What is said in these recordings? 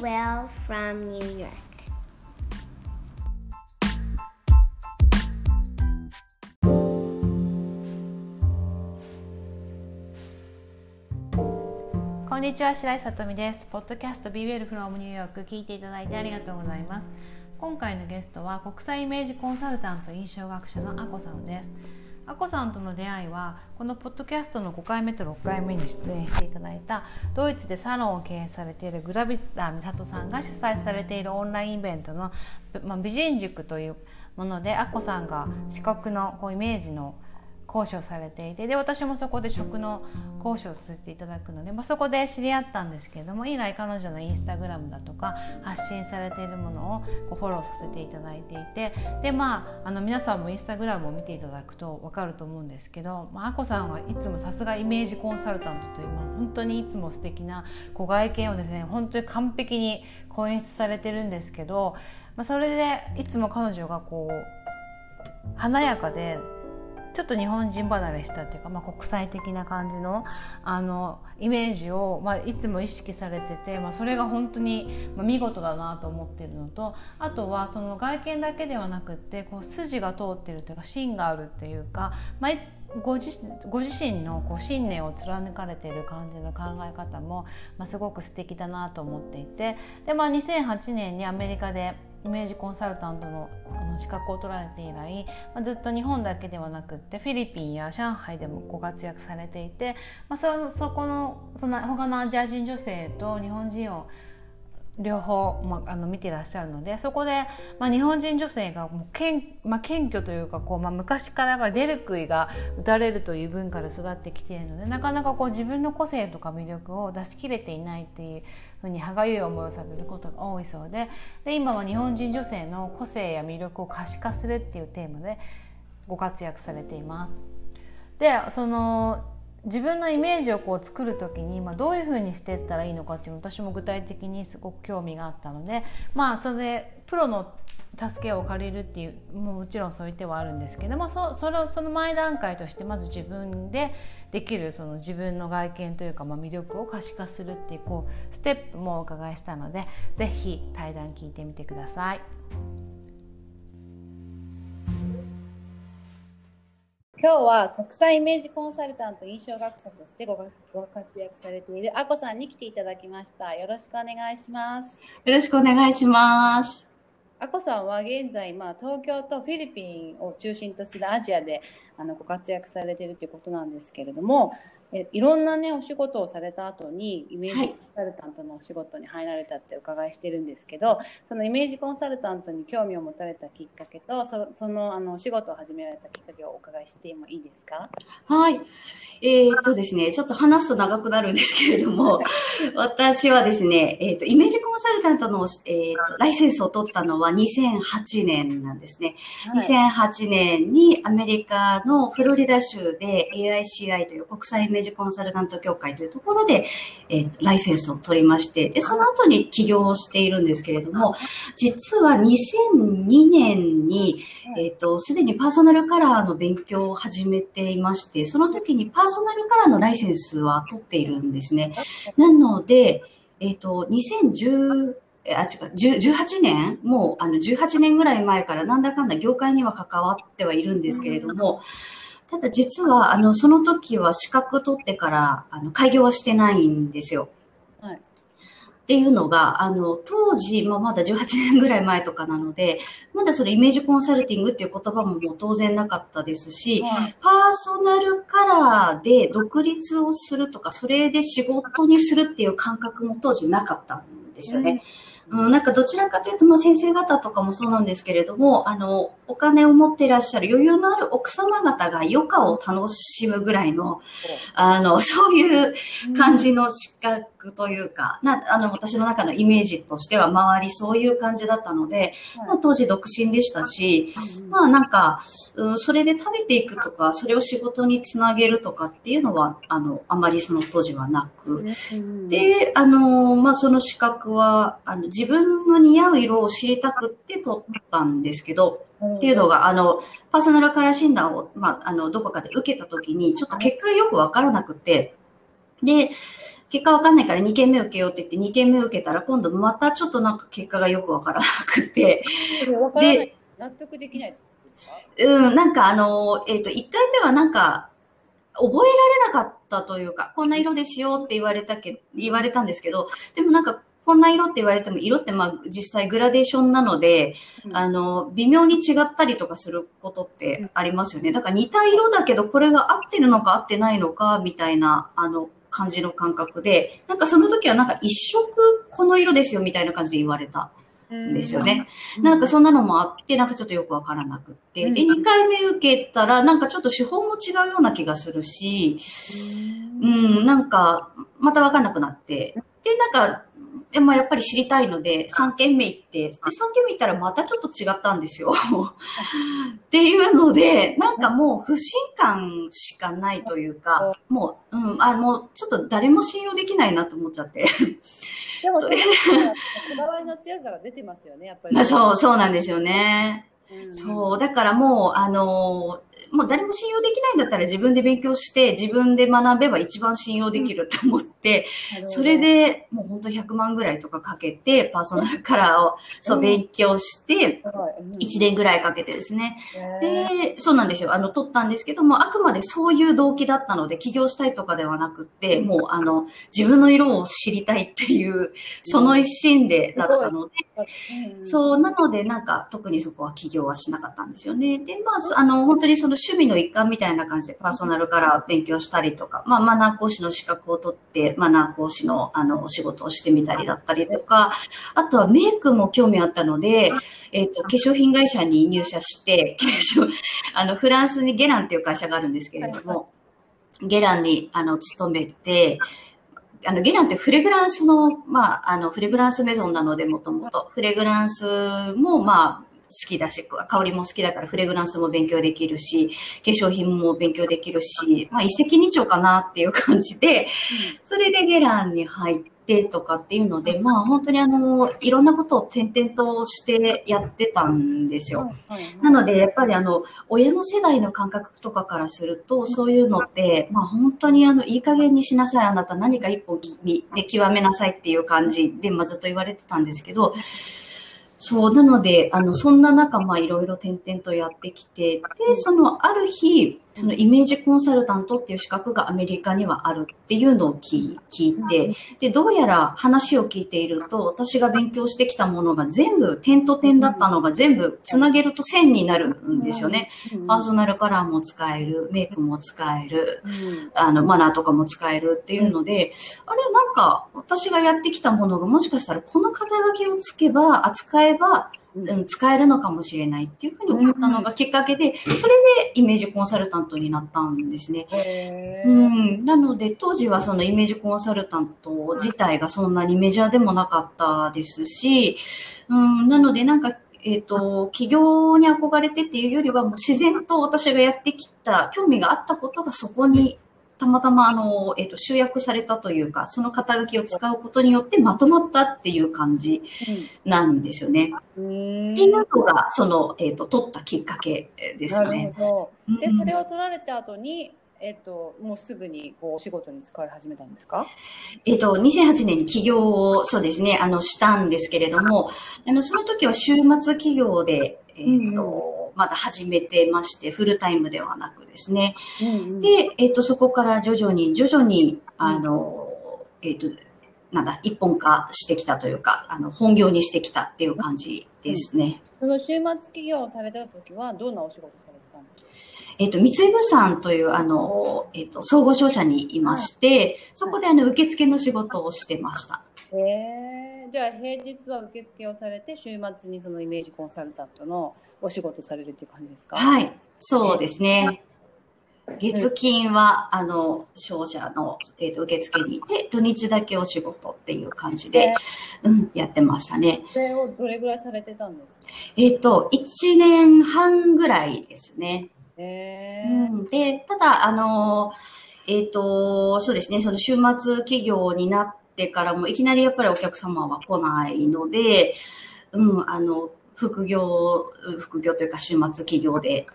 Will from New York. こんにちは白井さとみですポッドキャスト BWL from New York. 聞いていただいてありがとうございます。今回のゲストは国際イメージコンサルタント印象学者のあこさんです。あこさんとの出会いはこのポッドキャストの5回目と6回目に出演していただいたドイツでサロンを経営されているグラビタ美里さんが主催されているオンラインイベントの、まあ、美人塾というものであこさんが資格のこうイメージの講師をされていてで私もそこで食の講師をさせていただくので、まあ、そこで知り合ったんですけれども以来彼女のインスタグラムだとか発信されているものをこうフォローさせていただいていてでまああの皆さんもインスタグラムを見ていただくと分かると思うんですけど、まあ、あこさんはいつもさすがイメージコンサルタントという、まあ、本当にいつも素敵なご外見をですね。本当に完璧に講演出されてるんですけど、まあ、それでいつも彼女がこう華やかでちょっと日本人離れしたっていうか、まあ、国際的な感じのあのイメージを、まあ、いつも意識されてて、まあ、それが本当に、見事だなと思ってるのとあとはその外見だけではなくってこう筋が通ってるというか芯があるっていうか、まあ、ご自ご自身のこう信念を貫かれている感じの考え方も、まあ、すごく素敵だなと思っていてで、まあ、2008年にアメリカでイメージコンサルタントの資格を取られて以来、まあ、ずっと日本だけではなくってフィリピンや上海でもご活躍されていて、まあ、そそこのその他のアジア人女性と日本人を両方、まあ、あの見てらっしゃるのでそこで、まあ、日本人女性がもう謙,、まあ、謙虚というかこう、まあ、昔からやっぱり出る杭が打たれるという文化で育ってきているのでなかなかこう自分の個性とか魅力を出し切れていないっていうふうに歯がゆい思いをされることが多いそうでで今は日本人女性の個性や魅力を可視化するっていうテーマでご活躍されています。でその自分のイメージをこう作る時に、まあ、どういうふうにしていったらいいのかっていう私も具体的にすごく興味があったのでまあそれでプロの助けを借りるっていうももちろんそういう手はあるんですけど、まあ、そそれその前段階としてまず自分でできるその自分の外見というか、まあ、魅力を可視化するっていうこうステップもお伺いしたので是非対談聞いてみてください。今日は国際イメージコンサルタント印象学者としてご活躍されているあこさんに来ていただきました。よろしくお願いします。よろしくお願いします。あこさんは現在、まあ、東京とフィリピンを中心とするアジアであのご活躍されているということなんですけれども、えいろんなねお仕事をされた後にイメージコンサルタントのお仕事に入られたってお伺いしてるんですけど、そのイメージコンサルタントに興味を持たれたきっかけとそそのあのお仕事を始められたきっかけをお伺いしてもいいですか？はい。えー、っとですね、ちょっと話すと長くなるんですけれども、私はですね、えー、っと、イメージコンサルタントの、えー、っと、ライセンスを取ったのは2008年なんですね。はい、2008年にアメリカのフロリダ州で AICI という国際イメージコンサルタント協会というところで、えー、ライセンスを取りまして、で、その後に起業をしているんですけれども、実は2002年に、えっと、すでにパーソナルカラーの勉強を始めていまして、その時にパーソナルカラーのライセンスは取っているんですね。なので、えっ、ー、と、2010、あ、違う、18年もう、あの、18年ぐらい前からなんだかんだ業界には関わってはいるんですけれども、ただ実は、あの、その時は資格取ってから、あの、開業はしてないんですよ。っていうのが、あの、当時、まあ、まだ18年ぐらい前とかなので、まだそれイメージコンサルティングっていう言葉ももう当然なかったですし、パーソナルカラーで独立をするとか、それで仕事にするっていう感覚も当時なかったんですよね。うんうん、なんかどちらかというと、まあ、先生方とかもそうなんですけれども、あの、お金を持っていらっしゃる余裕のある奥様方が余暇を楽しむぐらいの、あの、そういう感じの資格というか、な、あの、私の中のイメージとしては周りそういう感じだったので、まあ、当時独身でしたし、まあなんか、うん、それで食べていくとか、それを仕事につなげるとかっていうのは、あの、あまりその当時はなく、で、あの、まあその資格は、あの、自分の似合う色を知りたくって取ったんですけど、っていうのが、あの、パーソナルカラー診断を、まあ、あの、どこかで受けたときに、ちょっと結果がよくわからなくて、で、結果わかんないから2件目受けようって言って2件目受けたら今度またちょっとなんか結果がよくわからなくて、わからない。納得できないですか？うん、なんかあの、えっ、ー、と、1回目はなんか、覚えられなかったというか、こんな色ですよって言われたけ、言われたんですけど、でもなんかこんな色って言われても、色ってまあ実際グラデーションなので、うん、あの、微妙に違ったりとかすることってありますよね。だから似た色だけど、これが合ってるのか合ってないのか、みたいな、あの、感じの感覚で、なんかその時はなんか一色この色ですよみたいな感じで言われたんですよね。なんかそんなのもあって、なんかちょっとよくわからなくって。で、2回目受けたら、なんかちょっと手法も違うような気がするし、うん、なんかまたわかんなくなって、で、なんかでもやっぱり知りたいので、3件目行って、で、3件目行ったらまたちょっと違ったんですよ。っていうので、なんかもう不信感しかないというか、もう、うん、あ、もうちょっと誰も信用できないなと思っちゃって。でもそれ、こだわりの強さが出てますよね、やっぱり。そう、そうなんですよね。うん、そう、だからもう、あのもう誰も信用できないんだったら自分で勉強して自分で学べば一番信用できると思って、うん、それでもう本当100万ぐらいとかかけてパーソナルカラーをそう勉強して、1年ぐらいかけてですね。で、そうなんですよ。あの、取ったんですけども、あくまでそういう動機だったので起業したいとかではなくて、もうあの、自分の色を知りたいっていう、その一心でだったので、そう、なのでなんか特にそこは起業はしなかったんですよね。で、まあ、あの、本当にその趣味の一環みたいな感じでパーソナルから勉強したりとか、まあ、マナー講師の資格を取って、マナー講師のあの、お仕事をしてみたりだったりとか、あとはメイクも興味あったので、えっ、ー、と、化粧品会社に入社して、化粧、あの、フランスにゲランっていう会社があるんですけれども、ゲランに、あの、勤めて、あの、ゲランってフレグランスの、まあ、あの、フレグランスメゾンなので、もともと。フレグランスも、まあ、きだし、香りも好きだからフレグランスも勉強できるし、化粧品も勉強できるし、まあ一石二鳥かなっていう感じで、それでゲランに入ってとかっていうので、まあ本当にあの、いろんなことを転々としてやってたんですよ。なのでやっぱりあの、親の世代の感覚とかからすると、そういうのって、まあ本当にあの、いい加減にしなさい、あなた何か一本で極めなさいっていう感じで、まあずっと言われてたんですけど、そう、なので、あの、そんな中、まあ、いろいろ点々とやってきて、で、その、ある日、そのイメージコンサルタントっていう資格がアメリカにはあるっていうのを聞いて、で、どうやら話を聞いていると、私が勉強してきたものが全部、点と点だったのが全部つなげると線になるんですよね。パーソナルカラーも使える、メイクも使える、あの、マナーとかも使えるっていうので、あれ、なんか、私がやってきたものがもしかしたらこの肩書きをつけば、扱えば、うん、使えるのかもしれないっていうふうに思ったのがきっかけで、それでイメージコンサルタントになったんですね。うん、なので、当時はそのイメージコンサルタント自体がそんなにメジャーでもなかったですし、うん、なのでなんか、えっ、ー、と、企業に憧れてっていうよりは、もう自然と私がやってきた、興味があったことがそこにたまたまあの、えっ、ー、と、集約されたというか、その肩書きを使うことによってまとまったっていう感じなんですよね。うん、っていうのが、その、えっ、ー、と、取ったきっかけですね。なるほど。で、それを取られた後に、えっと、もうすぐにこうお仕事に使われ始めたんですか？えっと、2008年に起業を、そうですね、あの、したんですけれども、あの、その時は週末企業で、えっと、うんまだ始めてまして、フルタイムではなくですね。うんうん、で、えっ、と、そこから徐々に、徐々に、あの、えっ、と、なんだ、一本化してきたというか、あの、本業にしてきたっていう感じですね。うん、その週末企業をされた時は、どんなお仕事されてたんですか？えっ、と、三井物産という、あの、えっ、と、総合商社にいまして、そこであの、受付の仕事をしてました。へえー、じゃあ平日は受付をされて、週末にそのイメージコンサルタントのお仕事されるっていう感じですか？はい、そうですね。月金は、あの、商社の、えーと、受付にいて、土日だけお仕事っていう感じで、うん、やってましたね。それをどれぐらいされてたんですか？えっ、ー、と、1年半ぐらいですね。へうん、で、ただ、あの、えっ、ー、と、そうですね、その週末企業になってからも、いきなりやっぱりお客様は来ないので、うん、あの、副業、副業というか週末企業で、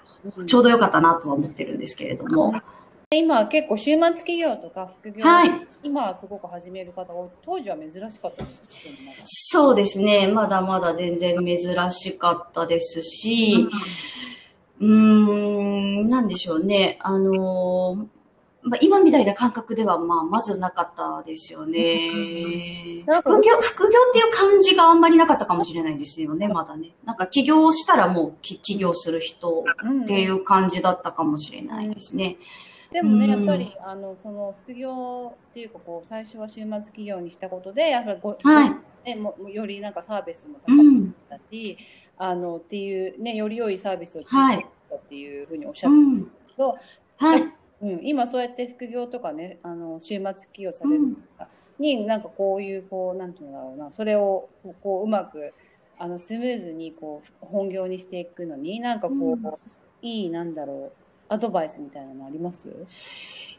ちょうどよかったなとは思ってるんですけれども。今結構週末企業とか副業、はい。今はすごく始める方当時は珍しかったですそうですね。まだまだ全然珍しかったですし、うーん、なんでしょうね。あのーまあ、今みたいな感覚では、まあ、まずなかったですよね。なんか副業、副業っていう感じがあんまりなかったかもしれないんですよね、まだね。なんか起業したらもうき起業する人うんっていう感じだったかもしれないですね。でもね、うんやっぱりあのその副業っていうかこう最初は週末企業にしたことでやっぱりご、はいね、ももよりなんかサービスも高くうん。なったし、あのっていうねより良いサービスを作はいったっていうふうにおっしゃってたうん。けど、はい。うん今そうやって副業とかねあの週末企業されるうん。になんかこういうこうなんていうんだろうなそれをこうこううまくあのスムーズにこう本業にしていくのになんかこう、うんいいなんだろうアドバイスみたいなのあります？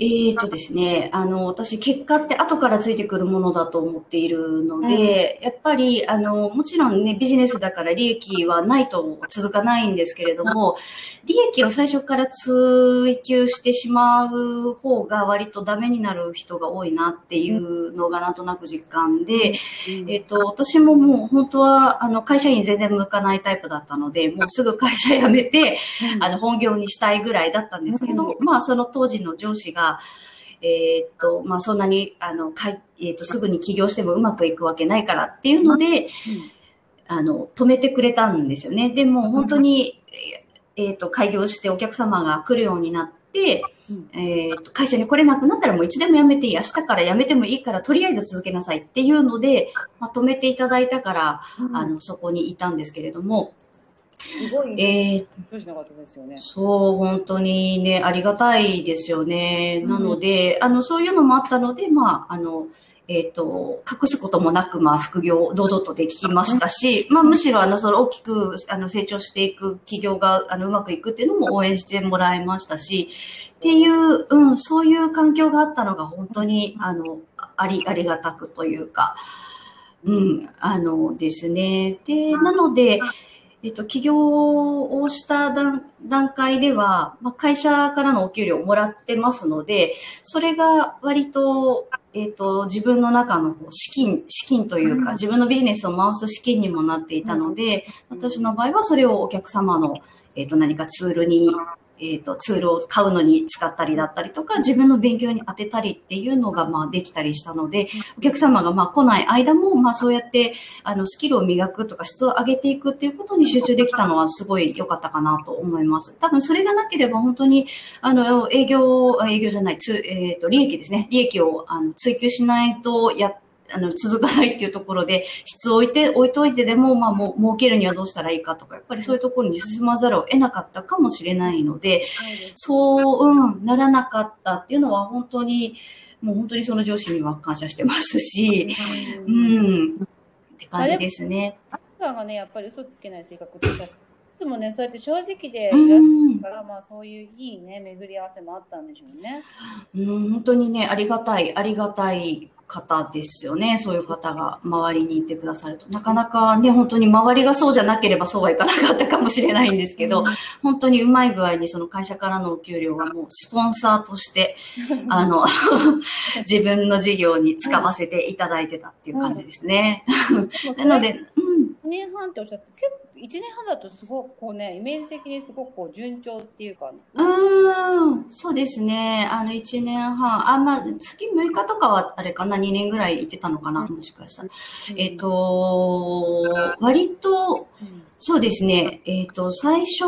えーとですね、あの、私、結果って後からついてくるものだと思っているので、やっぱり、あの、もちろんね、ビジネスだから利益はないと続かないんですけれども、利益を最初から追求してしまう方が割とダメになる人が多いなっていうのがなんとなく実感で、えっと、私ももう本当は、あの、会社員全然向かないタイプだったので、もうすぐ会社辞めて、あの、本業にしたいぐらいだったんですけど、まあ、その当時の上司が、えーっと、まあ、そんなに、あの、かい、えーっと、すぐに起業してもうまくいくわけないからっていうので、あの、止めてくれたんですよね。でも、本当に、えーっと、開業してお客様が来るようになって、うんえーっと、会社に来れなくなったらもういつでも辞めていい。明日から辞めてもいいから、とりあえず続けなさいっていうので、まあ、止めていただいたから、うんあの、そこにいたんですけれども、すごいえー。そう、本当にね、ありがたいですよね。なので、あの、そういうのもあったので、まあ、あの、えっ、と、隠すこともなく、まあ、副業、堂々とできましたし、まあ、むしろ、あの、その大きく、あの、成長していく企業が、あの、うまくいくっていうのも応援してもらいましたし、っていう、うん、そういう環境があったのが、本当に、あの、あり、ありがたくというか、うん、あのですね。で、なので、えっと、起業をした段段階では、まあ、会社からのお給料をもらってますので、それが割と、えっと、自分の中のこう資金、資金というか、自分のビジネスを回す資金にもなっていたので、私の場合はそれをお客様の、えっと、何かツールに、えっと、ツールを買うのに使ったりだったりとか、自分の勉強に当てたりっていうのが、まあ、できたりしたので、お客様が、まあ、来ない間も、まあ、そうやって、あの、スキルを磨くとか質を上げていくっていうことに集中できたのはすごい良かったかなと思います。多分それがなければ本当に、あの、営業、あ営業じゃない、つ、えっ、と、利益ですね。利益をあの追求しないとや、あの、続かないっていうところで、質を置いて、置いといてでも、まあ、もう、儲けるにはどうしたらいいかとか、やっぱりそういうところに進まざるを得なかったかもしれないので、そう、うん、ならなかったっていうのは本当に、もう本当にその上司には感謝してますし、ううん。ん、って感じですね。アさんがね、やっぱり嘘つけない性格っていつもね、そうやって正直でういらっしゃんるから、まあそういういいね、巡り合わせもあったんでしょうね。うん、本当にね、ありがたい、ありがたい方ですよね。そういう方が周りにいてくださると。なかなかね、本当に周りがそうじゃなければそうはいかなかったかもしれないんですけど、本当にうまい具合にその会社からのお給料はもうスポンサーとして、あの、自分の事業に使わせていただいてたっていう感じですね。なので、うん、1年半っておっしゃって、結構1年半だとすごくこうね、イメージ的にすごくこう順調っていうか、うーん、そうですね。あの、1年半。あ、まあ、月6日とかはあれかな、2年ぐらい行ってたのかな、もしかしたら。えっ、と、割と、うん、そうですね。えっ、と、最初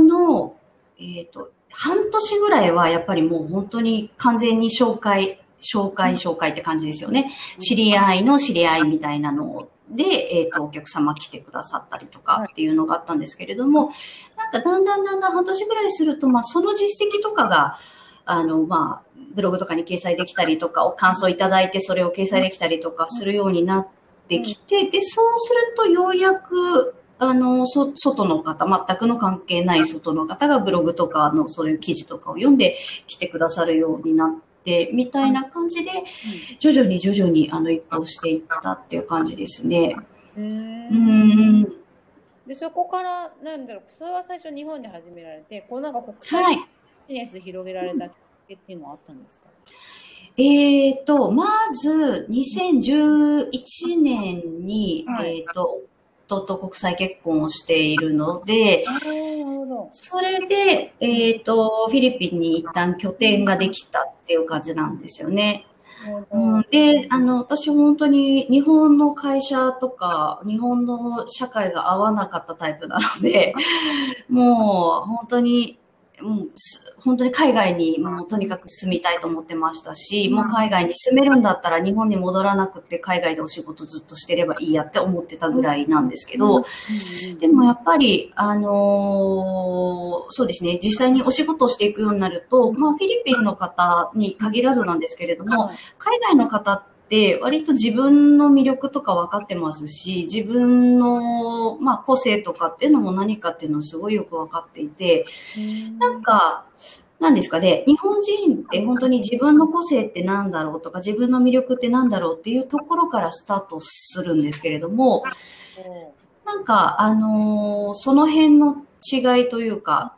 の、えっ、と、半年ぐらいはやっぱりもう本当に完全に紹介、紹介、紹介って感じですよね。知り合いの知り合いみたいなので、えっ、と、お客様来てくださったりとかっていうのがあったんですけれども、なんかだんだんだんだん半年ぐらいすると、まあ、その実績とかが、あの、まあ、ブログとかに掲載できたりとか、お感想いただいてそれを掲載できたりとかするようになってきて、で、そうするとようやく、あの、そ、外の方、全くの関係ない外の方がブログとかのそういう記事とかを読んで来てくださるようになって、みたいな感じで、徐々に徐々にあの移行していったっていう感じですね。う。うんん。で、そこから、なんだろう、それは最初日本で始められて、こうなんか国際はい。ビジネス広げられたきっていうのはあったんですか？えっ、と、まず、2011年に、はいえっ、と、夫と国際結婚をしているので。それで、えっ、と、フィリピンに一旦拠点ができたっていう感じなんですよね。うん、で、あの、私本当に日本の会社とか、日本の社会が合わなかったタイプなので、もう本当に、もうす本当に海外にもうとにかく住みたいと思ってましたし、もう海外に住めるんだったら日本に戻らなくて海外でお仕事ずっとしてればいいやって思ってたぐらいなんですけど、でもやっぱり、あのーそうですね、実際にお仕事をしていくようになると、まあフィリピンの方に限らずなんですけれども、海外の方って割と自分の魅力とか分かってますし、自分の、まあ、個性とかっていうのも何かっていうのをすごいよく分かっていて、なんか、なんですかね、日本人って本当に自分の個性ってなんだろうとか、自分の魅力ってなんだろうっていうところからスタートするんですけれども、なんか、あのーその辺の違いというか、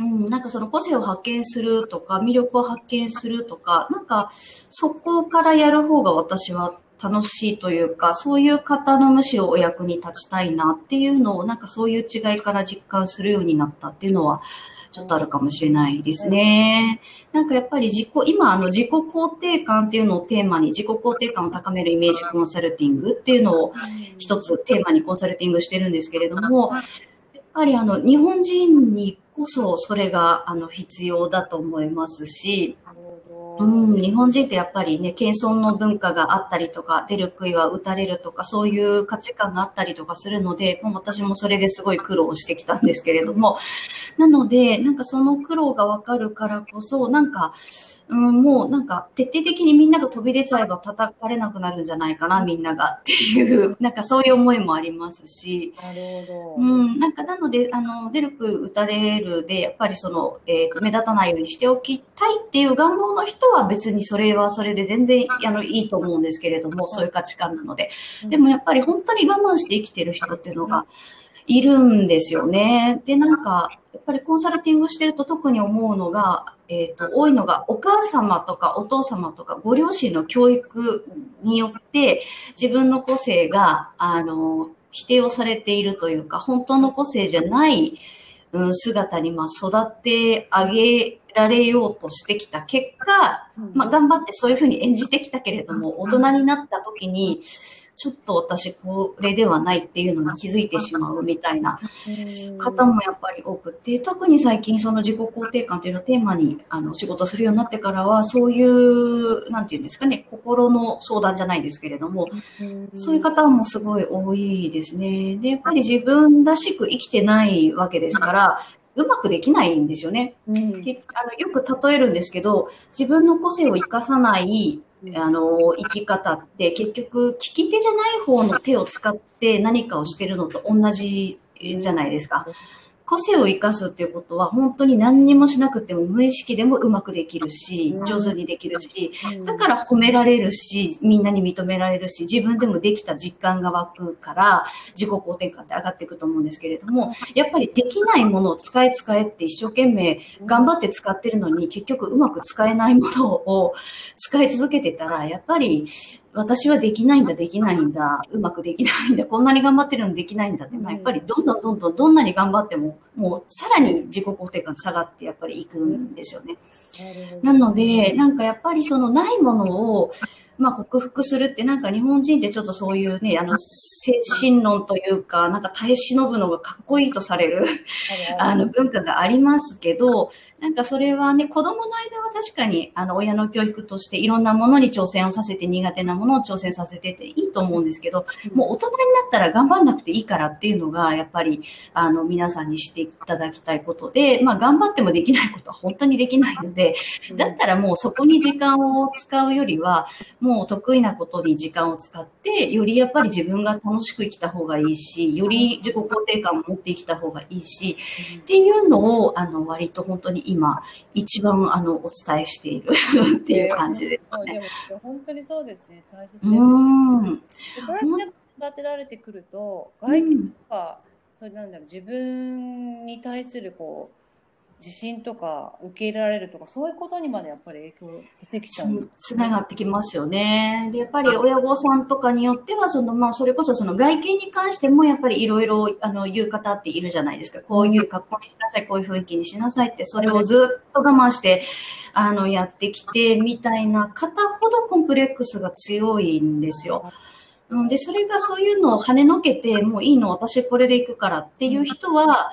うん、なんかその個性を発見するとか、魅力を発見するとか、なんかそこからやる方が私は楽しいというか、そういう方のむしろお役に立ちたいなっていうのを、なんかそういう違いから実感するようになったっていうのは、ちょっとあるかもしれないですね。なんかやっぱり自己、今あの自己肯定感っていうのをテーマに、自己肯定感を高めるイメージコンサルティングっていうのを一つテーマにコンサルティングしてるんですけれども、やっぱりあの日本人にこそそれがあの必要だと思いますし、うん、日本人ってやっぱりね、謙遜の文化があったりとか、出る杭は打たれるとか、そういう価値観があったりとかするので、もう私もそれですごい苦労してきたんですけれども、なので、なんかその苦労がわかるからこそ、なんか、うん、もうなんか徹底的にみんなが飛び出ちゃえば叩かれなくなるんじゃないかな、みんながっていう、なんかそういう思いもありますし、なるほど。うん、なんかなので、あの、出るく打たれるで、やっぱりその、えっ、と、目立たないようにしておきたいっていう願望の人は別にそれはそれで全然、あの、いいと思うんですけれども、そういう価値観なので。でもやっぱり本当に我慢して生きてる人っていうのがいるんですよね。で、なんか、やっぱりコンサルティングしてると特に思うのが、えっ、と、多いのが、お母様とかお父様とかご両親の教育によって、自分の個性が、あの、否定をされているというか、本当の個性じゃない、うん、姿に、まあ、育ってあげられようとしてきた結果、まあ、頑張ってそういうふうに演じてきたけれども、大人になった時に、ちょっと私これではないっていうのに気づいてしまうみたいな方もやっぱり多くて、特に最近その自己肯定感というのをテーマにあの仕事するようになってからは、そういう、なんていうんですかね、心の相談じゃないですけれども、そういう方もすごい多いですね。で、やっぱり自分らしく生きてないわけですから、うまくできないんですよね。うんけあのよく例えるんですけど、自分の個性を生かさないあの生き方って結局利き手じゃない方の手を使って何かをしてるのと同じじゃないですか。個性を生かすっていうことは本当に何にもしなくても無意識でもうまくできるしうん、上手にできるし、だから褒められるし、みんなに認められるし、自分でもできた実感が湧くから、自己肯定感って上がっていくと思うんですけれども、やっぱりできないものを使え使えって一生懸命頑張って使ってるのに、結局うまく使えないものを使い続けてたら、やっぱり私はできないんだ、できないんだ、うまくできないんだ、こんなに頑張ってるのにできないんだって、まあ、やっぱりどんどんどんどんどんなに頑張っても、もうさらに自己肯定感下がってやっぱりいくんですよね。なので、なんかやっぱりそのないものを、まあ克服するってなんか日本人ってちょっとそういうね、あの精神論というか、なんか耐え忍ぶのがかっこいいとされる あの文化がありますけど、なんかそれはね、子供の間は確かにあの親の教育としていろんなものに挑戦をさせて苦手なものを挑戦させてっていいと思うんですけど、もう大人になったら頑張んなくていいからっていうのが、やっぱりあの皆さんにしていただきたいことで、まあ頑張ってもできないことは本当にできないので、だったらもうそこに時間を使うよりは、もう得意なことに時間を使って、よりやっぱり自分が楽しく生きた方がいいし、より自己肯定感を持って生きた方がいいし、っていうのを、あの、割と本当に今、一番、あの、お伝えしている っていう感じですね。でも本当にそうですね。大切です。うーん。でそれって育てられてくると、外見とか、それなんだろう、自分に対するこう、自信とか受け入れられるとか、そういうことにまでやっぱり影響出てきちゃうつながってきますよね。で、やっぱり親御さんとかによっては、その、まあ、それこそその外見に関しても、やっぱりいろいろ、言う方っているじゃないですか。こういう格好にしなさい、こういう雰囲気にしなさいって、それをずっと我慢して、あの、やってきて、みたいな方ほどコンプレックスが強いんですよ。うん、で、それがそういうのを跳ねのけて、もういいの、私これで行くからっていう人は、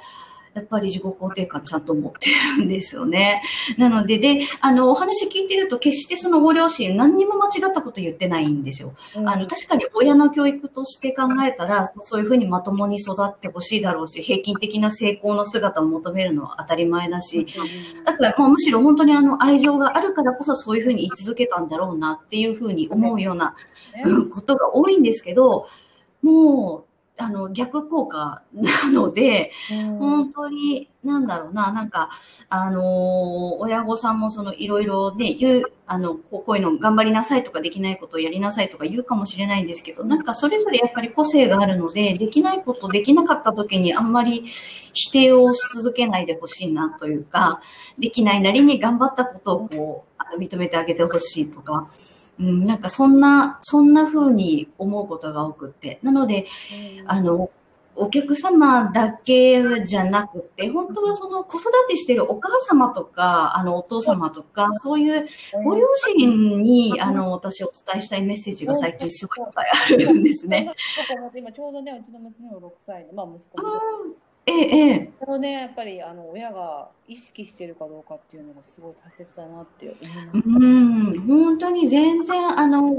やっぱり自己肯定感ちゃんと持ってるんですよね。なので、で、あの、お話聞いてると、決してそのご両親何にも間違ったこと言ってないんですよ。うん、あの、確かに親の教育として考えたら、そういうふうにまともに育ってほしいだろうし、平均的な成功の姿を求めるのは当たり前だし、だからもうむしろ本当にあの、愛情があるからこそそういうふうに言い続けたんだろうなっていうふうに思うような、うん、ことが多いんですけど、もう、あの、逆効果 なので、本当に、なんだろうな、なんか、あのー、親御さんもその、いろいろね、言う、あの、こういうの頑張りなさいとかできないことをやりなさいとか言うかもしれないんですけど、なんかそれぞれやっぱり個性があるので、できないこと、できなかった時にあんまり否定をし続けないでほしいなというか、できないなりに頑張ったことをこう、認めてあげてほしいとか、うん、なんかそんな、そんな風に思うことが多くって。なので、あの、お客様だけじゃなくて、本当はその子育てしてるお母様とか、あの、お父様とか、そういうご両親に、あの、私お伝えしたいメッセージが最近すごいいっぱいあるんですね。今ちょうどね、うちの娘も6歳で、まあ息子も。ええ、ええ。そのね、やっぱりあの親が意識してるかどうかっていうのがすごい大切だなって思います。うん、本当に全然あの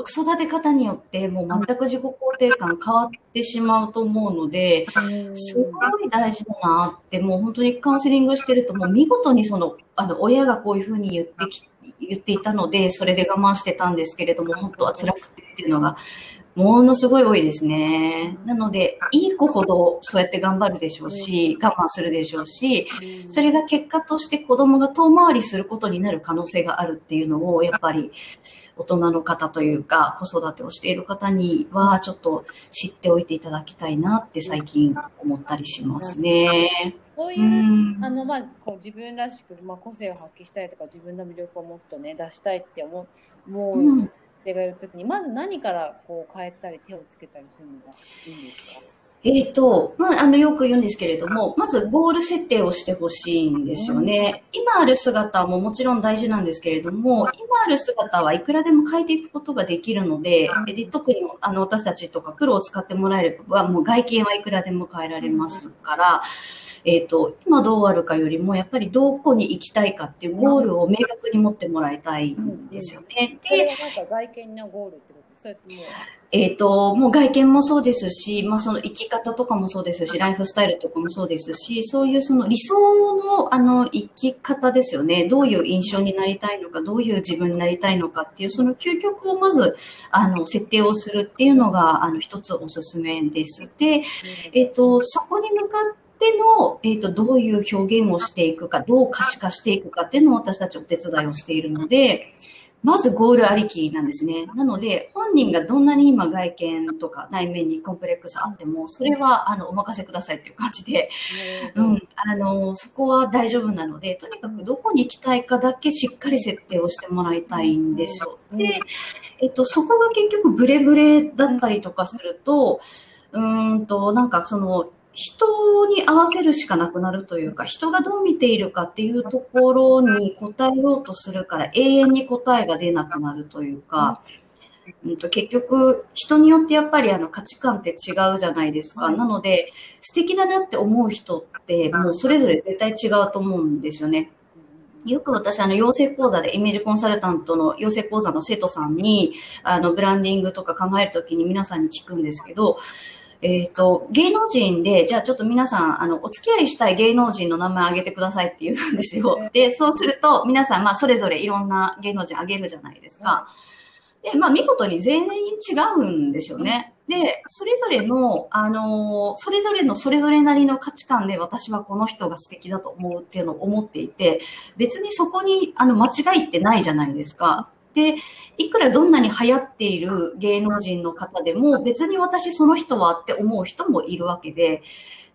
育て方によってもう全く自己肯定感変わってしまうと思うので、すごい大事だなって、もう本当にカウンセリングしてるともう見事にそのあの親がこういうふうに言ってき言っていたので、それで我慢してたんですけれども、本当は辛くてっていうのがものすごい多いですね。なので、いい子ほどそうやって頑張るでしょうし、我慢するでしょうし、それが結果として子供が遠回りすることになる可能性があるっていうのを、やっぱり大人の方というか、子育てをしている方には、ちょっと知っておいていただきたいなって最近思ったりしますね。そういう、うん、あの、まあ、こう自分らしく、まあ、個性を発揮したいとか、自分の魅力をもっとね、出したいって思う、もう、うん手がいるときに、まず何からこう変えたり手をつけたりするのがいいんですか？えっ、ー、と、まあ、あの、よく言うんですけれども、まずゴール設定をしてほしいんですよね。今ある姿ももちろん大事なんですけれども、今ある姿はいくらでも変えていくことができるので、で特にあの私たちとかプロを使ってもらえれば、もう外見はいくらでも変えられますから、えっ、ー、と、今どうあるかよりも、やっぱりどこに行きたいかっていうゴールを明確に持ってもらいたいんですよね。で、なんか外見のゴールってことですえっ、ー、と、もう外見もそうですし、まあその生き方とかもそうですし、ライフスタイルとかもそうですし、そういうその理想のあの生き方ですよね。どういう印象になりたいのか、どういう自分になりたいのかっていう、その究極をまず、あの、設定をするっていうのが、あの、一つおすすめです。で、えっ、ー、と、そこに向かってでの、えっ、ー、と、どういう表現をしていくか、どう可視化していくかっていうのを私たちお手伝いをしているので、まずゴールありきなんですね。なので、本人がどんなに今外見とか内面にコンプレックスあっても、それはあのお任せくださいっていう感じで、うん、あの、そこは大丈夫なので、とにかくどこに行きたいかだけしっかり設定をしてもらいたいんですよ。で、えっと、そこが結局ブレブレだったりとかすると、うんと、なんかその、人に合わせるしかなくなるというか、人がどう見ているかっていうところに答えようとするから永遠に答えが出なくなるというか、うん、と結局人によってやっぱりあの価値観って違うじゃないですか。なので素敵だなって思う人ってもうそれぞれ絶対違うと思うんですよね。よく私、あの、養成講座でイメージコンサルタントの養成講座の生徒さんに、あの、ブランディングとか考えるときに皆さんに聞くんですけど、えっ、ー、と、芸能人で、じゃあちょっと皆さん、あの、お付き合いしたい芸能人の名前あげてくださいって言うんですよ。で、そうすると、皆さん、まあ、それぞれいろんな芸能人あげるじゃないですか。で、まあ、見事に全員違うんですよね。で、それぞれの、あの、それぞれのそれぞれなりの価値観で私はこの人が素敵だと思うっていうのを思っていて、別にそこに、あの、間違いってないじゃないですか。で、いくらどんなに流行っている芸能人の方でも、別に私その人はって思う人もいるわけで、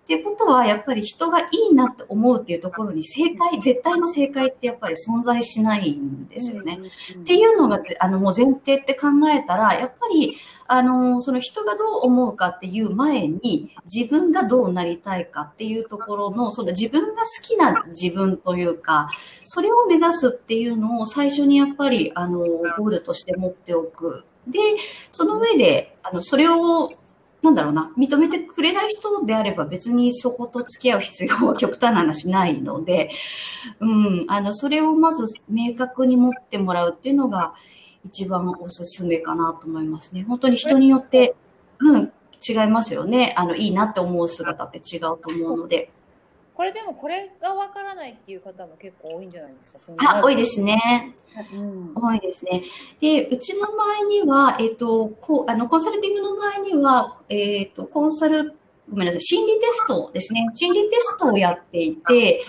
っていうことは、やっぱり人がいいなって思うっていうところに正解、絶対の正解ってやっぱり存在しないんですよね。っていうのが、あの、もう前提って考えたら、やっぱり、あの、その人がどう思うかっていう前に、自分がどうなりたいかっていうところの、その自分が好きな自分というか、それを目指すっていうのを最初にやっぱり、あの、ゴールとして持っておく。で、その上で、あの、それをなんだろうな、認めてくれない人であれば別にそこと付き合う必要は極端な話ないので、うん、あの、それをまず明確に持ってもらうっていうのが一番おすすめかなと思いますね。本当に人によって、うん、違いますよね。あの、いいなって思う姿って違うと思うので。これでもこれがわからないっていう方も結構多いんじゃないですか？あ、多いですね。うん、多いですね。で、うちの前には、えっ、ー、と、こう、あの、コンサルティングの前には、えっ、ー、と、コンサル、ごめんなさい、心理テストですね。心理テストをやっていて、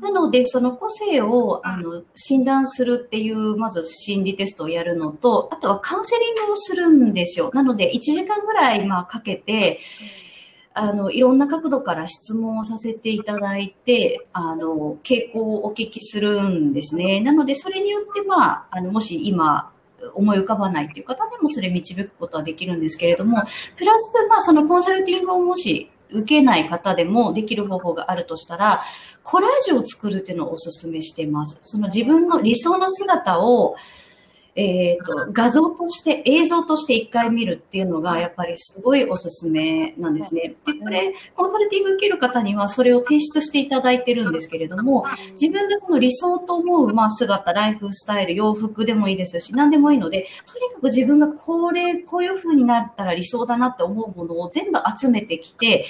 なので、その個性をあの診断するっていう、まず心理テストをやるのと、あとはカウンセリングをするんですよ。なので、1時間ぐらい、まあ、かけて、あの、いろんな角度から質問をさせていただいて、あの、傾向をお聞きするんですね。なので、それによって、まあ、あの、もし今、思い浮かばないっていう方でもそれ導くことはできるんですけれども、プラス、まあ、そのコンサルティングをもし受けない方でもできる方法があるとしたら、コラージュを作るっていうのをお勧めしています。その自分の理想の姿を、えっ、ー、と、画像として、映像として一回見るっていうのが、やっぱりすごいおすすめなんですね。で、これ、コンサルティング受ける方には、それを提出していただいてるんですけれども、自分がその理想と思う、まあ、姿、ライフスタイル、洋服でもいいですし、何でもいいので、とにかく自分がこれ、こういう風になったら理想だなって思うものを全部集めてきて、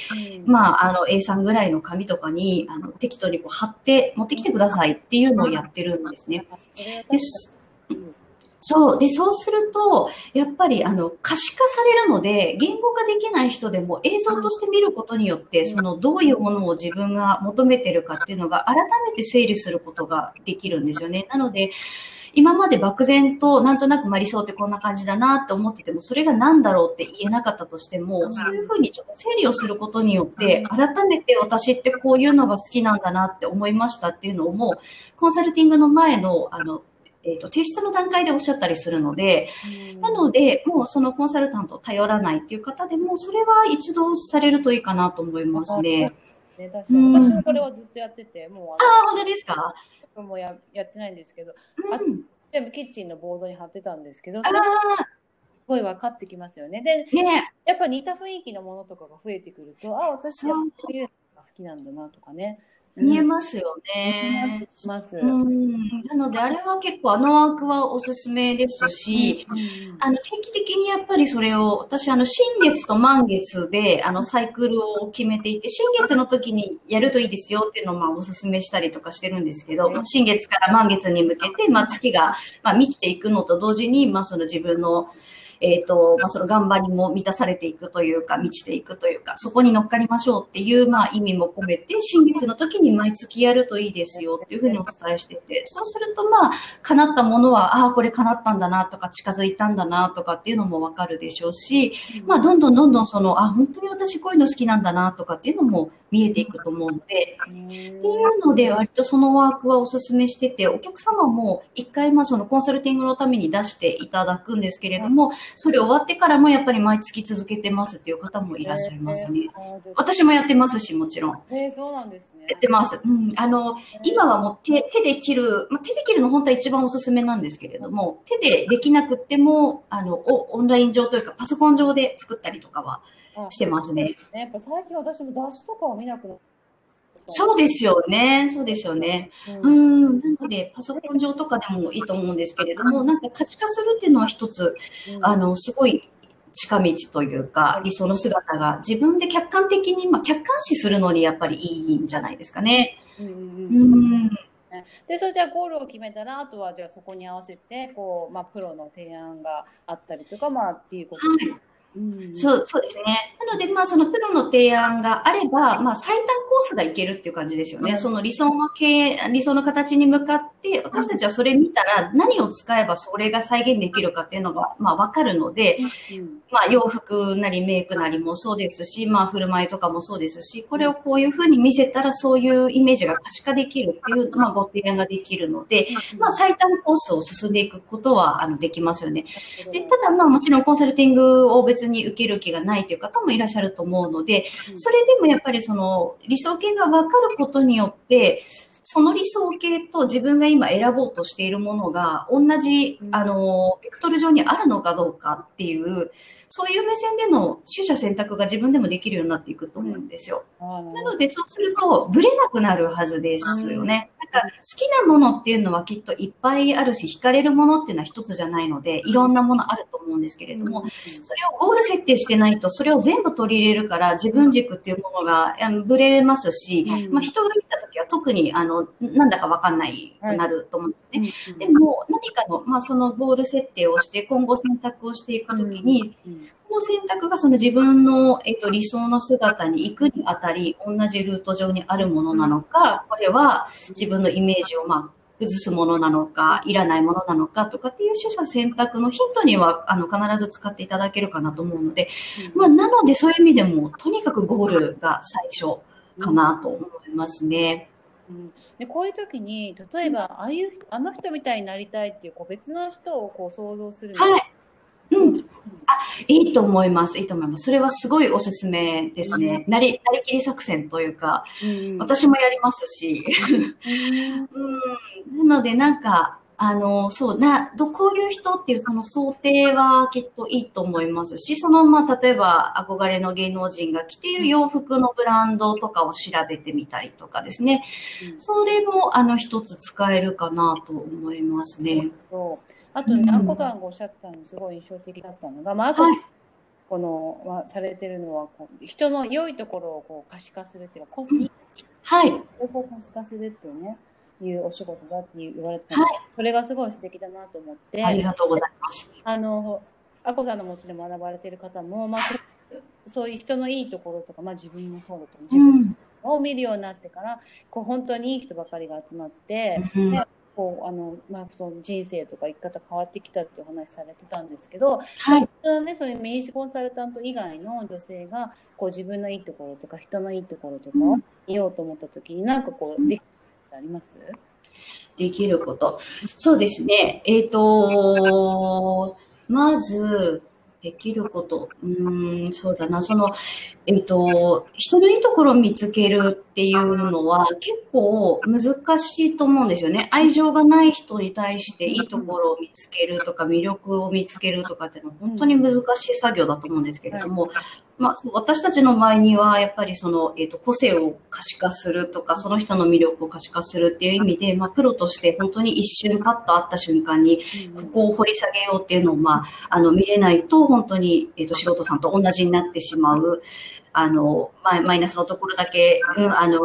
まあ、あの、A3 ぐらいの紙とかに、あの、適当にこう貼って持ってきてくださいっていうのをやってるんですね。ですそう。で、そうすると、やっぱり、あの、可視化されるので、言語化できない人でも映像として見ることによって、その、どういうものを自分が求めてるかっていうのが、改めて整理することができるんですよね。なので、今まで漠然となんとなくまりそうってこんな感じだなって思ってても、それが何だろうって言えなかったとしても、そういうふうにちょっと整理をすることによって、改めて私ってこういうのが好きなんだなって思いましたっていうのをもう、コンサルティングの前の、あの、えっ、ー、と、提出の段階でおっしゃったりするので、なので、もうそのコンサルタントを頼らないっていう方でも、それは一度されるといいかなと思いますね。ね確かに。私もこれはずっとやってて、もうああ、本当ですか？もうややってないんですけど、あ全部キッチンのボードに貼ってたんですけど、すごい分かってきますよね。で、ね、やっぱ似た雰囲気のものとかが増えてくると、あ、私はこういうのが好きなんだなとかね。見えますよね。うん。なので、あれは結構あのワークはおすすめですし、うん、あの、定期的にやっぱりそれを、私あの、新月と満月で、あの、サイクルを決めていて、新月の時にやるといいですよっていうのをまあおすすめしたりとかしてるんですけど、新月から満月に向けて、まあ月が、まあ満ちていくのと同時に、まあその自分の、えっ、ー、と、まあ、その頑張りも満たされていくというか、満ちていくというか、そこに乗っかりましょうっていう、まあ、意味も込めて、新月の時に毎月やるといいですよっていうふうにお伝えしてて、そうすると、まあ、叶ったものは、ああ、これ叶ったんだなとか、近づいたんだなとかっていうのもわかるでしょうし、まあ、どんどんどんどんその、あ、本当に私こういうの好きなんだなとかっていうのも見えていくと思うので、っていうので、割とそのワークはお勧めしてて、お客様も一回、まあそのコンサルティングのために出していただくんですけれども、それ終わってからもやっぱり毎月続けてますっていう方もいらっしゃいますね。私もやってますし、もちろん。えー、そうなんですね。やってます。うん。あの、今はもう手手で切る、まあ、手で切るの本当は一番おすすめなんですけれども、手でできなくっても、あの、オンライン上というかパソコン上で作ったりとかは、してますね。ねやっぱ最近私も雑誌とかを見なくなそうですよね。そうですよね。うん、ん。なので、パソコン上とかでもいいと思うんですけれども、なんか可視化するっていうのは一つ、うん、あの、すごい近道というか、理想の姿が自分で客観的に、まあ、客観視するのにやっぱりいいんじゃないですかね。うん。うんで、それじゃあゴールを決めたら、あとはじゃあそこに合わせて、こう、まあ、プロの提案があったりとか、まあ、っていうことはいそう、そうですね。なので、まあ、そのプロの提案があれば、まあ、最短コースがいけるっていう感じですよね。うん、その理想の経理想の形に向かって、私たちはそれ見たら何を使えばそれが再現できるかっていうのが、まあ、わかるので、まあ洋服なりメイクなりもそうですし、まあ振る舞いとかもそうですし、これをこういうふうに見せたらそういうイメージが可視化できるっていう、まあご提案ができるので、まあ最短コースを進んでいくことはあのできますよね。で、ただまあもちろんコンサルティングを別に受ける気がないという方もいらっしゃると思うので、それでもやっぱりその理想形が分かることによって、その理想形と自分が今選ぼうとしているものが同じ、あの、ベクトル上にあるのかどうかっていう、そういう目線での取捨選択が自分でもできるようになっていくと思うんですよ。あーなので、そうすると、ブレなくなるはずです。よね。なんか、好きなものっていうのはきっといっぱいあるし、惹かれるものっていうのは一つじゃないので、いろんなものあると思うんですけれども、それをゴール設定してないと、それを全部取り入れるから、自分軸っていうものがブレますし、うん。まあ、人が見たときは特に、あの、なんだかわかんないくなると思うんですね。うんでも、何かの、まあ、そのゴール設定をして、今後選択をしていくときに、うんこの選択がその自分の、えっと、理想の姿に行くにあたり、同じルート上にあるものなのか、これは自分のイメージを、まあ、崩すものなのか、いらないものなのかとかっていう取捨選択のヒントには、あの、必ず使っていただけるかなと思うので、まあ、なのでそういう意味でも、とにかくゴールが最初かなと思いますね。うんでこういう時に例えばああいう人あの人みたいになりたいっていうこう別の人をこう想像するのはい。うん。あ、いいと思います。いいと思います。それはすごいおすすめですね。なり、なりきり作戦というか、うん私もやりますし。うんうん。なので、なんか、あの、そう、な、ど、こういう人っていうその想定はきっといいと思いますし、その、まあ、例えば憧れの芸能人が着ている洋服のブランドとかを調べてみたりとかですね。うんそれも、あの、一つ使えるかなと思いますね。そうあとね、うんあこさんがおっしゃったのすごい印象的だったのが、まあ、あこさんはいこの、まあ、されてるのはこう人の良いところをこう可視化するっていうか、個性はい。を可視化するっていうね、いうお仕事だって言われてたので、それがすごい素敵だなと思って、ありがとうございます。あの、あこさんのもとで学ばれてる方も、まあ、そそういう人のいいところとか、まあ、自分もそうだと思う。自分うん。を見るようになってから、こう本当にいい人ばかりが集まって、うんねこうあのまあ、その人生とか生き方変わってきたっていうお話されてたんですけど、はい。そのね、そういう名刺コンサルタント以外の女性がこう自分のいいところとか人のいいところとかを見ようと思った時になんかこうできることあります？できること。そうですね。えっ、と、まず、できること。うーん、そうだな。その、えっ、と、人のいいところを見つけるっていうのは結構難しいと思うんですよね。愛情がない人に対していいところを見つけるとか魅力を見つけるとかっていうのは本当に難しい作業だと思うんですけれども、まあ、私たちの場合には、やっぱりその、えっ、と、個性を可視化するとか、その人の魅力を可視化するっていう意味で、まあ、プロとして本当に一瞬パッと会った瞬間に、ここを掘り下げようっていうのを、まあ、あの、見れないと、本当に、えっ、と、素人さんと同じになってしまう、あの、マイマイナスのところだけ、うん、あの、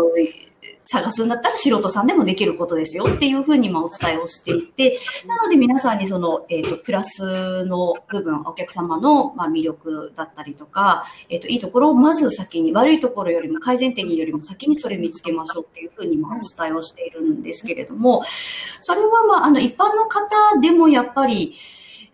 探すんだったら素人さんでもできることですよっていうふうにまあお伝えをしていて、なので皆さんにその、えっ、と、プラスの部分、お客様のまあ魅力だったりとか、えっ、と、いいところをまず先に、悪いところよりも改善点よりも先にそれ見つけましょうっていうふうにまあお伝えをしているんですけれども、それはまあ、あの、一般の方でもやっぱり、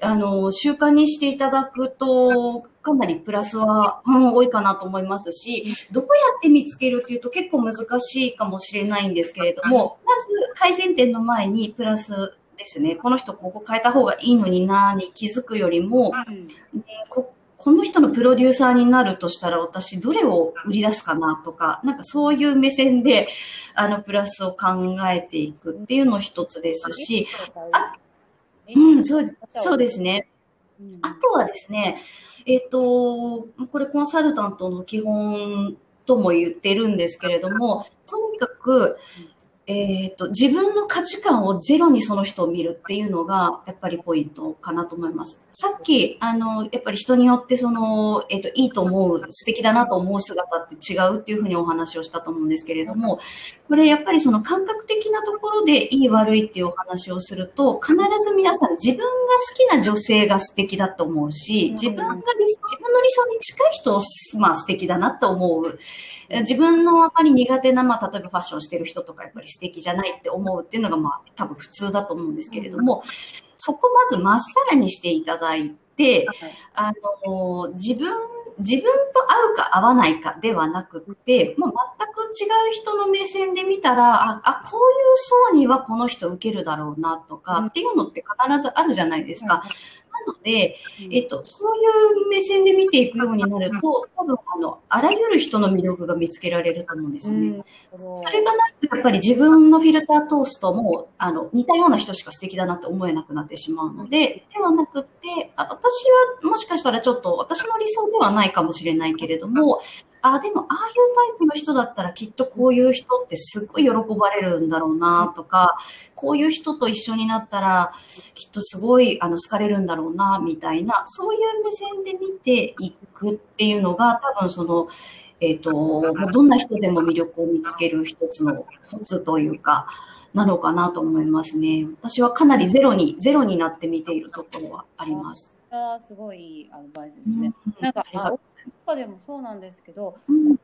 あの、習慣にしていただくと、かなりプラスは、うん、多いかなと思いますし、どうやって見つけるっていうと結構難しいかもしれないんですけれども、まず改善点の前にプラスですね、この人ここ変えた方がいいのになに気づくよりも、ここの人のプロデューサーになるとしたら私どれを売り出すかなとか、なんかそういう目線で、あの、プラスを考えていくっていうの一つですし、あうん、そうそうですね。うん。あとはですね、えっ、と、これコンサルタントの基本とも言ってるんですけれども、とにかく、えっ、と、自分の価値観をゼロにその人を見るっていうのが、やっぱりポイントかなと思います。さっき、あの、やっぱり人によってその、えっ、と、いいと思う、素敵だなと思う姿って違うっていうふうにお話をしたと思うんですけれども、これやっぱりその感覚的なところでいい悪いっていうお話をすると、必ず皆さん自分が好きな女性が素敵だと思うし、自分が自分の理想に近い人を、まあ素敵だなと思う。え自分のあまり苦手な、まあ例えばファッションしてる人とかやっぱり素敵じゃないって思うっていうのがまあ多分普通だと思うんですけれども、そこまずまっさらにしていただいって、あの、自分、自分と合うか合わないかではなくって、もう全く違う人の目線で見たら、あ、あこういう層にはこの人受けるだろうなとか、うん。っていうのって必ずあるじゃないですか。なので、うん。えっと、そういう目線で見ていくようになると、多分、あの、あらゆる人の魅力が見つけられると思うんですよね。うん。そそれがないと、やっぱり自分のフィルター通すと、もう、あの、似たような人しか素敵だなって思えなくなってしまうので、ではなくって、あ私はもしかしたらちょっと、私の理想ではないかもしれないけれども、あ、でも、ああいうタイプの人だったらきっとこういう人ってすっごい喜ばれるんだろうなとか、こういう人と一緒になったらきっとすごい、あの、好かれるんだろうな、みたいな、そういう目線で見ていくっていうのが、多分その、えっ、と、もうどんな人でも魅力を見つける一つのコツというか、なのかなと思いますね。私はかなりゼロに、ゼロになって見ているところはあります。れはすごいアドバイスですね。うんなんか、ありがとあ大阪でもそうなんですけど、ううん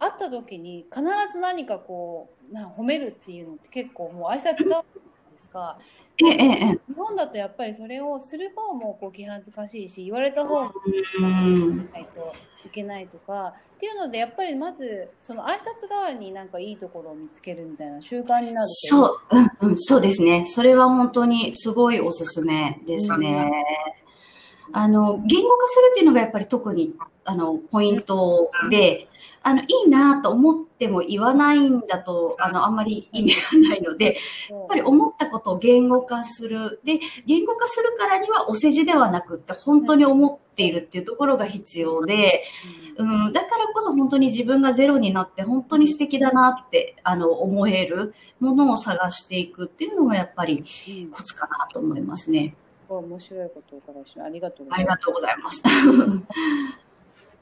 会った時に必ず何かこう、な褒めるっていうのって結構もう挨拶がですか。ええ、ええ、日本だとやっぱりそれをする方もこう気恥ずかしいし、言われた方もうん。ないといけないとかっていうのでやっぱりまずその挨拶代わりになんかいいところを見つけるみたいな習慣になるとそう、うん、うん、そうですね。それは本当にすごいおすすめですね。あの、言語化するっていうのがやっぱり特に、あの、ポイントで、あの、いいなと思っても言わないんだと、あの、あんまり意味がないので、やっぱり思ったことを言語化する。で、言語化するからにはお世辞ではなくって、本当に思っているっていうところが必要で、うん、だからこそ本当に自分がゼロになって本当に素敵だなってあの思えるものを探していくっていうのがやっぱりコツかなと思いますね。すごい面白いことをお伺いします。ありがとうごあざいます。りがとうございます。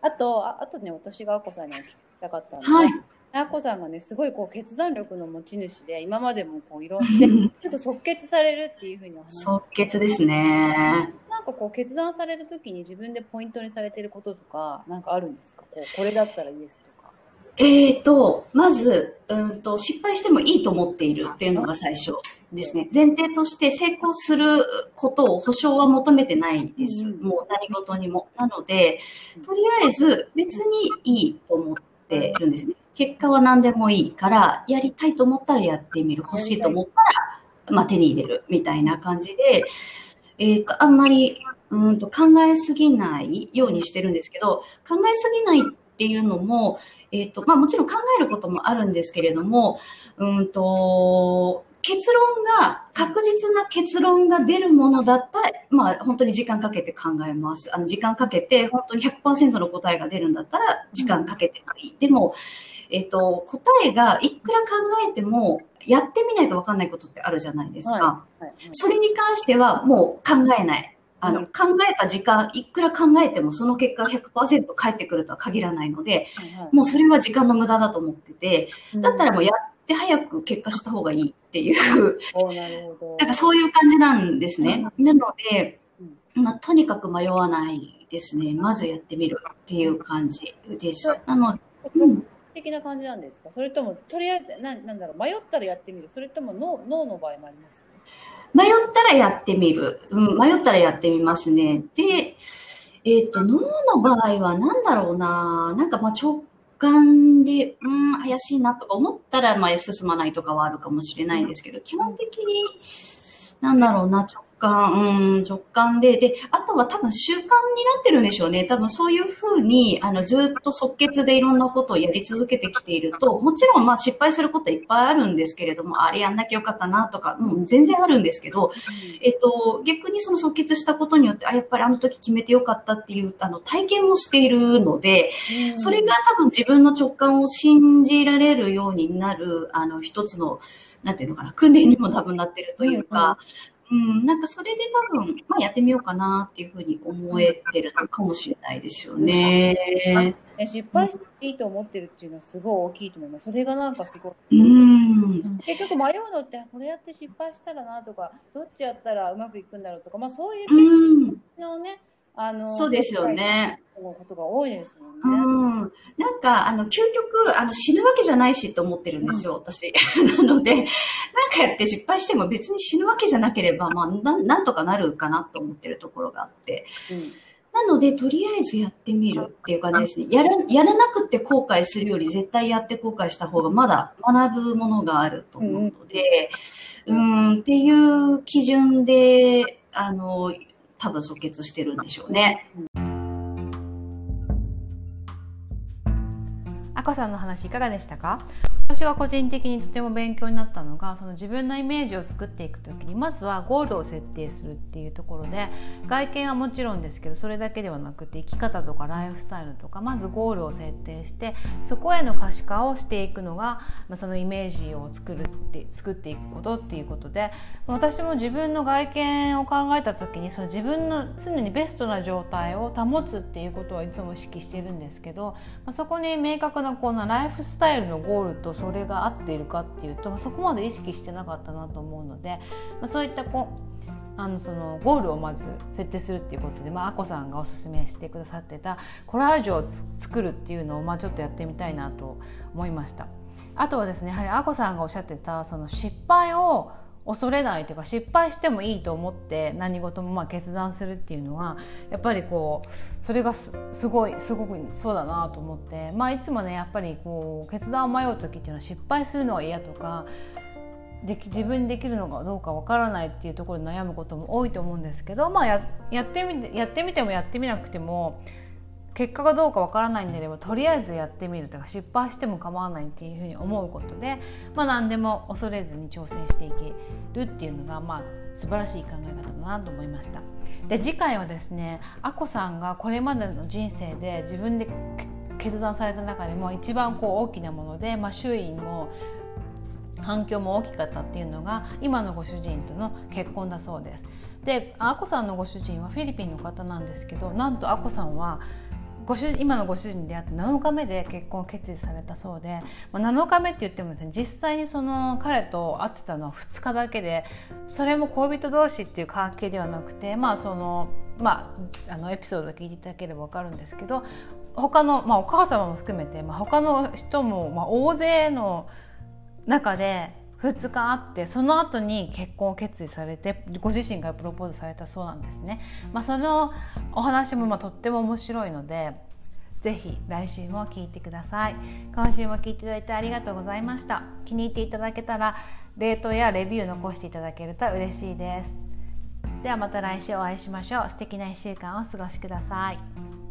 あ と、ああとね、私があこさんに聞きたかったのはい。あこさんがね、すごいこう決断力の持ち主で、今までもこういろんな、ですぐ即決されるっていうふうにお話し即決ですね。なんかこう決断されるときに自分でポイントにされてることとか、なんかあるんですか？こうこれだったらイエスとか。えーと、まず、うんと、失敗してもいいと思っているっていうのが最初ですね。前提として成功することを保証は求めてないです。うんもう何事にも。なので、とりあえず別にいいと思ってるんですね。結果は何でもいいから、やりたいと思ったらやってみる。欲しいと思ったら、まあ、手に入れるみたいな感じで、えっ、と、あんまり、うんと考えすぎないようにしてるんですけど、考えすぎないっていうのも、えっ、と、まあもちろん考えることもあるんですけれども、うんと、結論が、確実な結論が出るものだったら、まあ本当に時間かけて考えます。あの時間かけて、本当に100%の答えが出るんだったら、時間かけてもいい。でも、えっ、と、答えがいくら考えても、やってみないとわかんないことってあるじゃないですか。はいはいそれに関してはもう考えない。あの、うん考えた時間、いくら考えてもその結果が100%返ってくるとは限らないので、はいはいもうそれは時間の無駄だと思ってて、だったらもううやって早く結果した方がいいっていう、なるほど。なんかそういう感じなんですね。なのでうん、まあ、とにかく迷わないですね。まずやってみるっていう感じです。なので、うん的な感じなんですか？それとも、とりあえず、なんなんだろう、迷ったらやってみるそれとも脳脳の場合もあります？迷ったらやってみる。うん、迷ったらやってみますね。で、えっ、と、脳の場合は何だろうな。なんかまあ直感で、うん、怪しいなとか思ったら、まあ進まないとかはあるかもしれないんですけど、基本的に、なんだろうな、直感、うん、直感で、で、あとは多分習慣になってるんでしょうね。多分そういうふうに、あの、ずっと即決でいろんなことをやり続けてきていると、もちろんまあ失敗することいっぱいあるんですけれども、あれやんなきゃよかったなとか、もう全然あるんですけど、えっと、逆にその即決したことによって、あ、やっぱりあの時決めてよかったっていう、あの、体験もしているので、それが多分自分の直感を信じられるようになる、あの、一つの、なんていうのかな、訓練にも多分なってるというか、うん、なんかそれで多分、まあやってみようかなっていうふうに思えてるのかもしれないですよね。ね失敗していいと思ってるっていうのはすごい大きいと思います。それがなんかすごい。うん。結局迷うのって、これやって失敗したらなとか、どっちやったらうまくいくんだろうとか、まあそういううん。あの、そうですよね。ことが多いですもんうね。ん。なんか、あの、究極、あの、死ぬわけじゃないしと思ってるんですよ、私。なので、なんかやって失敗しても別に死ぬわけじゃなければ、まあ、ななんとかなるかなと思ってるところがあって。うんなので、とりあえずやってみるっていう感じですね。やら、やらなくて後悔するより絶対やって後悔した方がまだ学ぶものがあると思うので、うーん、っていう基準で、あの、多分即決してるんでしょうね。あこさんの話いかがでしたか？私が個人的にとても勉強になったのがその自分のイメージを作っていく時にまずはゴールを設定するっていうところで外見はもちろんですけどそれだけではなくて生き方とかライフスタイルとかまずゴールを設定してそこへの可視化をしていくのが、まあ、そのイメージを作るって作っていくことっていうことで私も自分の外見を考えた時にその自分の常にベストな状態を保つっていうことをいつも意識してるんですけど、まあ、そこに明確なこのライフスタイルのゴールとそれが合っているかっていうと、そこまで意識してなかったなと思うので、まあ、そういったこうあのそのゴールをまず設定するっていうことで、まあ、あこさんがおすすめしてくださってたコラージュを作るっていうのを、まあ、ちょっとやってみたいなと思いました。あとはですねやはりあこさんがおっしゃってたその失敗を恐れないというか失敗してもいいと思って何事もまあ決断するっていうのはやっぱりこうそれがすごいすごくそうだなと思って、まあ、いつもねやっぱりこう決断を迷う時っていうのは失敗するのが嫌とかでき自分にできるのかどうかわからないっていうところで悩むことも多いと思うんですけど、まあ、ややってみてやってみてもやってみなくても結果がどうかわからないんであればとりあえずやってみるとか失敗しても構わないっていうふうに思うことで、まあ、何でも恐れずに挑戦していけるっていうのが、まあ、素晴らしい考え方だなと思いました。で次回はですねあこさんがこれまでの人生で自分で決断された中でも一番こう大きなもので、まあ、周囲も反響も大きかったっていうのが今のご主人との結婚だそうです。であこさんのご主人はフィリピンの方なんですけどなんとあこさんはご主今のご主人に出会って7日目で結婚を決意されたそうで、まあ、7日目って言ってもね実際にその彼と会ってたのは2日だけでそれも恋人同士っていう関係ではなくてまあそのまあ、あのエピソードを聞いていただければ分かるんですけど他の、まあ、お母様も含めて、まあ、他の人も、まあ、大勢の中で2日あってその後に結婚を決意されてご自身からプロポーズされたそうなんですね。まあ、そのお話もまあとっても面白いのでぜひ来週も聞いてください。今週も聞いていただいてありがとうございました。気に入っていただけたらレートやレビュー残していただけると嬉しいです。ではまた来週お会いしましょう。素敵な1週間をお過ごしください。